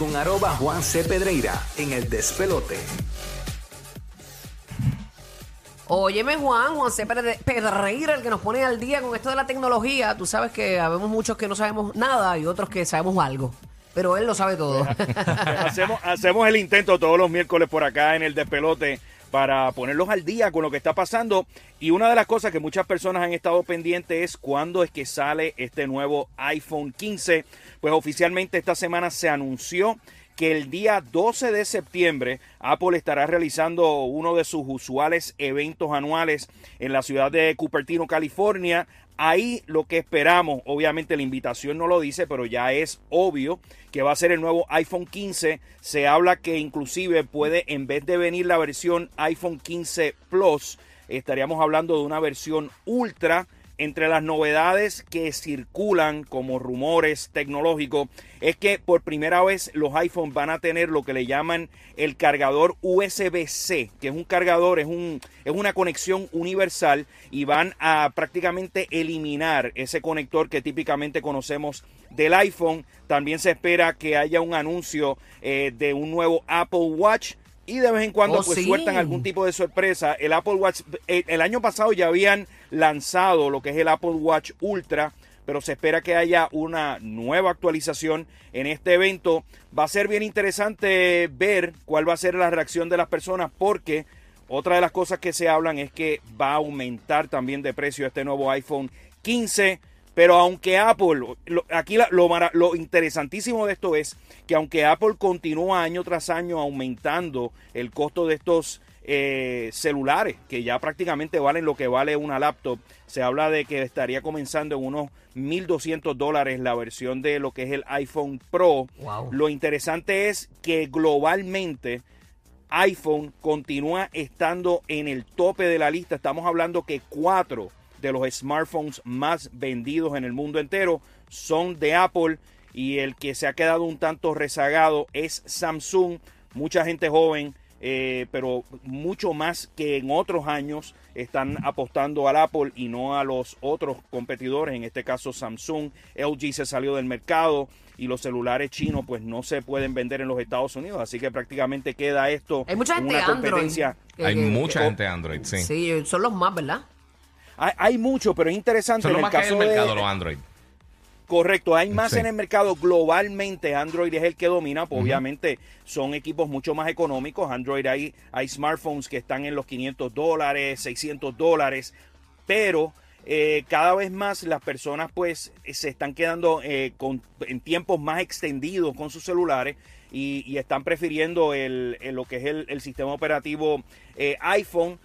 con arroba Juan C. Pedreira en el despelote. Óyeme, Juan, Juan C. Pedre- Pedreira, el que nos pone al día con esto de la tecnología. Tú sabes que habemos muchos que no sabemos nada y otros que sabemos algo. Pero él lo sabe todo. hacemos, hacemos el intento todos los miércoles por acá en el despelote para ponerlos al día con lo que está pasando. Y una de las cosas que muchas personas han estado pendientes es cuándo es que sale este nuevo iPhone 15. Pues oficialmente esta semana se anunció que el día 12 de septiembre Apple estará realizando uno de sus usuales eventos anuales en la ciudad de Cupertino, California. Ahí lo que esperamos, obviamente la invitación no lo dice, pero ya es obvio que va a ser el nuevo iPhone 15. Se habla que inclusive puede, en vez de venir la versión iPhone 15 Plus, estaríamos hablando de una versión Ultra. Entre las novedades que circulan como rumores tecnológicos es que por primera vez los iPhones van a tener lo que le llaman el cargador USB-C, que es un cargador, es, un, es una conexión universal y van a prácticamente eliminar ese conector que típicamente conocemos del iPhone. También se espera que haya un anuncio eh, de un nuevo Apple Watch y de vez en cuando Oh, pues sí. sueltan algún tipo de sorpresa. El Apple Watch, el, el año pasado ya habían lanzado lo que es el Apple Watch Ultra, pero se espera que haya una nueva actualización en este evento. Va a ser bien interesante ver cuál va a ser la reacción de las personas porque otra de las cosas que se hablan es que va a aumentar también de precio este nuevo iPhone 15. Pero aunque Apple, lo- aquí la- lo, interesantísimo de esto es que aunque Apple continúa año tras año aumentando el costo de estos eh, celulares, que ya prácticamente valen lo que vale una laptop, se habla de que estaría comenzando en unos 1.200 dólares la versión de lo que es el iPhone Pro. Wow. Lo interesante es que globalmente iPhone continúa estando en el tope de la lista. Estamos hablando que cuatro de los smartphones más vendidos en el mundo entero son de Apple y el que se ha quedado un tanto rezagado es Samsung. Mucha gente joven, eh, pero mucho más que en otros años están apostando al Apple y no a los otros competidores, en este caso Samsung. LG se salió del mercado y los celulares chinos pues no se pueden vender en los Estados Unidos, así que prácticamente queda esto Hay mucha en gente una Android. competencia. que- Hay mucha gente Android, sí. Sí, son los más, ¿verdad? Hay, hay mucho, pero es interesante Son en el más que hay en caso el mercado, de los Android. Correcto, hay más Sí. en el mercado globalmente. Android es el que domina, pues, obviamente son equipos mucho más económicos. Android hay, hay smartphones que están en los 500 dólares, 600 dólares, pero eh, cada vez más las personas pues se están quedando eh, con, en tiempos más extendidos con sus celulares y, y están prefiriendo el, el- lo que es el, el sistema operativo eh, iPhone.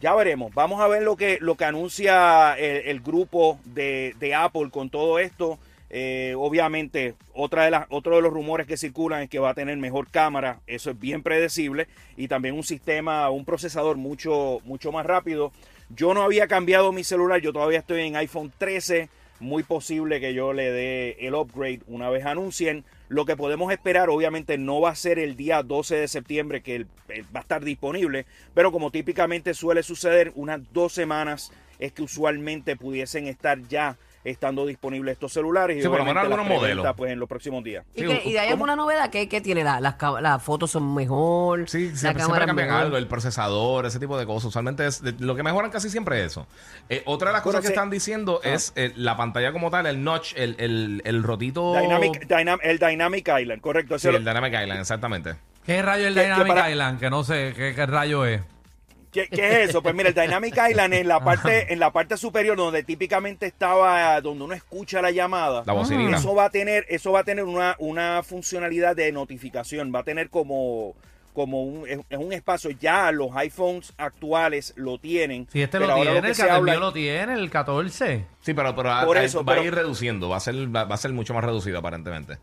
Ya veremos, vamos a ver lo que, lo que anuncia el, grupo de, de Apple con todo esto. Eh, obviamente, otra de las, otro de los rumores que circulan es que va a tener mejor cámara, eso es bien predecible, y también un sistema, un procesador mucho, mucho más rápido. Yo no había cambiado mi celular, yo todavía estoy en iPhone 13, muy posible que yo le dé el upgrade una vez anuncien. Lo que podemos esperar, obviamente, no va a ser el día 12 de septiembre que va a estar disponible, pero como típicamente suele suceder, unas dos semanas es que usualmente pudiesen estar ya estando disponibles estos celulares. y Sí, por lo menos algunos las modelos. Pues en los próximos días. ¿Y, Sí, que- y de alguna novedad? ¿Qué, qué tiene? La- las, ca- las fotos son mejor. Sí, la siempre, siempre cámara es cambian mejor. algo, el procesador, ese tipo de cosas. Usualmente es de- lo que mejoran casi siempre es eso. Eh, otra de las Bueno, cosas que se- están diciendo es eh, la pantalla como tal, el notch, el, el, el rotito. Dynamic, Dynam- el Dynamic Island, correcto. Sí, el Dynamic Island, exactamente. ¿Qué rayo es el Que- que Dynamic para- Island? Que no sé qué, qué rayo es. ¿Qué, qué es eso? Pues mira, el Dynamic Island en la parte, en la parte superior donde típicamente estaba, donde uno escucha la llamada. La bocinita. Eso va a tener, eso va a tener una, una funcionalidad de notificación. Va a tener como, como un, es, es un espacio. Ya los iPhones actuales lo tienen. Si este pero lo tiene, que el, se habla- lo tiene, el 14. Sí, pero, Por a- eso, va pero- a ir reduciendo, va a ser, va, va a ser mucho más reducido aparentemente.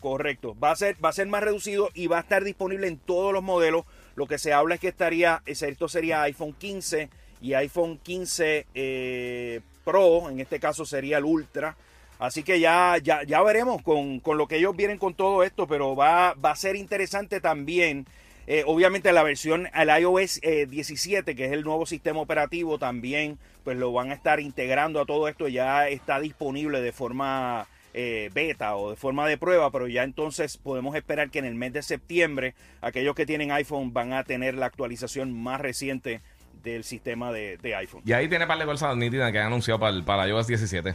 Correcto. Va a ser, va a ser más reducido y va a estar disponible en todos los modelos. Lo que se habla es que estaría, es- esto sería iPhone 15 y iPhone 15 eh, Pro, en este caso sería el Ultra. Así que ya, ya, ya veremos con, con lo que ellos vienen con todo esto, pero va, va a ser interesante también. eh, obviamente la versión al iOS eh, 17, que es el nuevo sistema operativo, también pues lo van a estar integrando a todo esto. Ya está disponible de forma eh, beta o de forma de prueba, pero ya entonces podemos esperar que en el mes de septiembre aquellos que tienen iPhone van a tener la actualización más reciente del sistema de, de iPhone. Y ahí tiene par de cosas nítidas que han anunciado para, para iOS 17.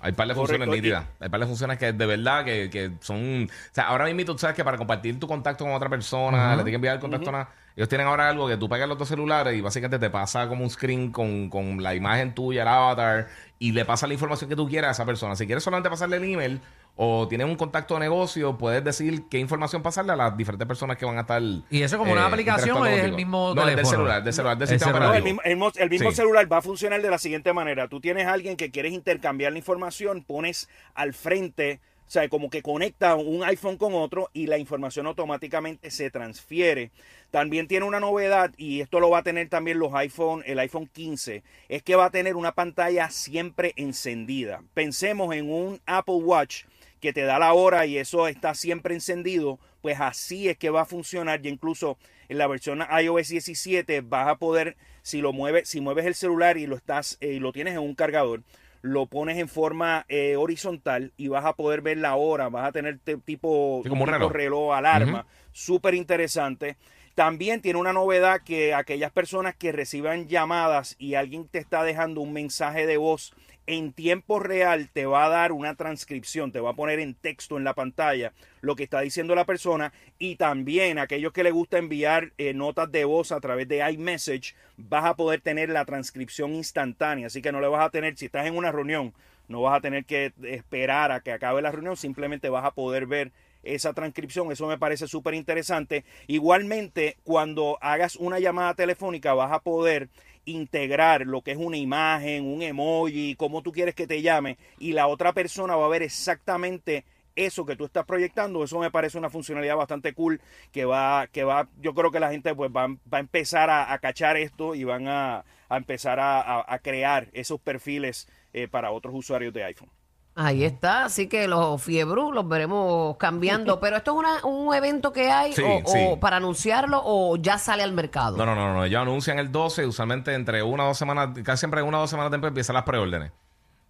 Hay par de funciones nítidas. Hay par de funciones que de verdad que, que son... O sea, ahora mismo tú sabes que para compartir tu contacto con otra persona, le tienes que enviar el contacto a una... Ellos tienen ahora algo que tú pegas los dos celulares y básicamente te pasa como un screen con, con la imagen tuya, el avatar, y le pasa la información que tú quieras a esa persona. Si quieres solamente pasarle el email o tienes un contacto de negocio, puedes decir qué información pasarle a las diferentes personas que van a estar... ¿Y eso como una aplicación o interactuando es el mismo No, del celular, del celular, del El sistema celular. No, el operativo. mismo, el mo- el mismo Sí. celular va a funcionar de la siguiente manera. Tú tienes a alguien que quieres intercambiar la información, pones al frente, o sea, como que conecta un iPhone con otro y la información automáticamente se transfiere. También tiene una novedad y esto lo va a tener también los iPhone, el iPhone 15, es que va a tener una pantalla siempre encendida. Pensemos en un Apple Watch que te da la hora y eso está siempre encendido, pues así es que va a funcionar y incluso en la versión iOS 17 vas a poder si lo mueves, si mueves el celular y lo estás eh, y lo tienes en un cargador, lo pones en forma eh, horizontal y vas a poder ver la hora, vas a tener te- tipo, Sí, como un tipo reloj. alarma, súper interesante. También tiene una novedad que aquellas personas que reciban llamadas y alguien te está dejando un mensaje de voz en tiempo real te va a dar una transcripción, te va a poner en texto en la pantalla lo que está diciendo la persona y también aquellos que les gusta enviar eh, notas de voz a través de iMessage vas a poder tener la transcripción instantánea, así que no le vas a tener, si estás en una reunión, no vas a tener que esperar a que acabe la reunión, simplemente vas a poder ver esa transcripción, eso me parece súper interesante. Igualmente, cuando hagas una llamada telefónica vas a poder integrar lo que es una imagen, un emoji, cómo tú quieres que te llame y la otra persona va a ver exactamente eso que tú estás proyectando, eso me parece una funcionalidad bastante cool que va, que va, yo creo que la gente pues va, va a empezar a, cachar esto y van a, a empezar a, a- a crear esos perfiles eh, para otros usuarios de iPhone. Ahí está, así que los fiebru los veremos cambiando. Pero esto es una- un evento que hay Sí, o, o sí. para anunciarlo o ya sale al mercado. No, no, no, no. Ellos anuncian el 12, usualmente entre una o dos semanas, casi siempre una o dos semanas después empiezan las preórdenes.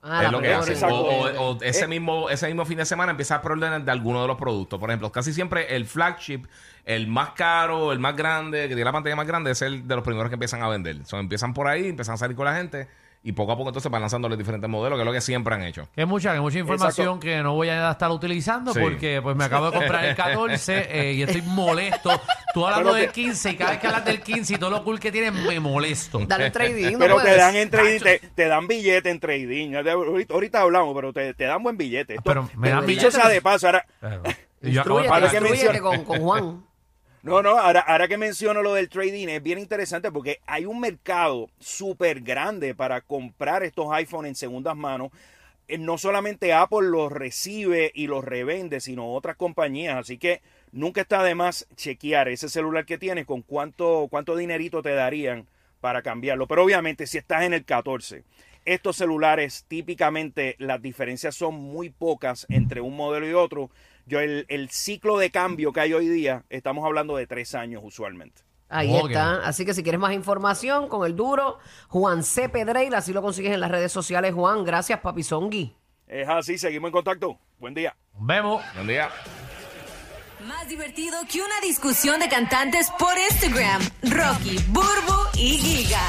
Ah, es lo que preorden. hacen. O, Exacto. o- o ese, Eh. mismo, ese mismo fin de semana empiezan a preórdenes de alguno de los productos. Por ejemplo, casi siempre el flagship, el más caro, el más grande, que tiene la pantalla más grande, es el de los primeros que empiezan a vender. So, empiezan por ahí, empiezan a salir con la gente y poco a poco entonces van lanzando los diferentes modelos, que es lo que siempre han hecho. Que es mucha, que es mucha información Exacto. que no voy a estar utilizando Sí. porque pues me acabo de comprar el 14 eh, y estoy molesto. Tú hablando del te- 15 y cada vez que hablas del 15 y todo lo cool que tiene me molesto. Dale trading, no Pero te dan en trading, te, te dan billete en trading. Ahorita, ahorita hablamos, pero te, te dan buen billete. Esto- Pero me dan dicho billete. sea de paso, ahora, Pero- Instruyete, que con, con Juan. No, no, ahora, ahora que menciono lo del trading es bien interesante porque hay un mercado súper grande para comprar estos iPhone en segundas manos. Eh, No solamente Apple los recibe y los revende, sino otras compañías. Así que nunca está de más chequear ese celular que tienes con cuánto, cuánto dinerito te darían para cambiarlo. Pero obviamente si estás en el 14, estos celulares típicamente las diferencias son muy pocas entre un modelo y otro. Yo el, el ciclo de cambio que hay hoy día, estamos hablando de tres años usualmente. Ahí está. Así que si quieres más información con el duro, Juan C. Pedreira, así lo consigues en las redes sociales. Juan, gracias, Papi Zongi. Es así, seguimos en contacto. Buen día. Nos vemos. Buen día. Más divertido que una discusión de cantantes por Instagram. Rocky, Burbu y Giga.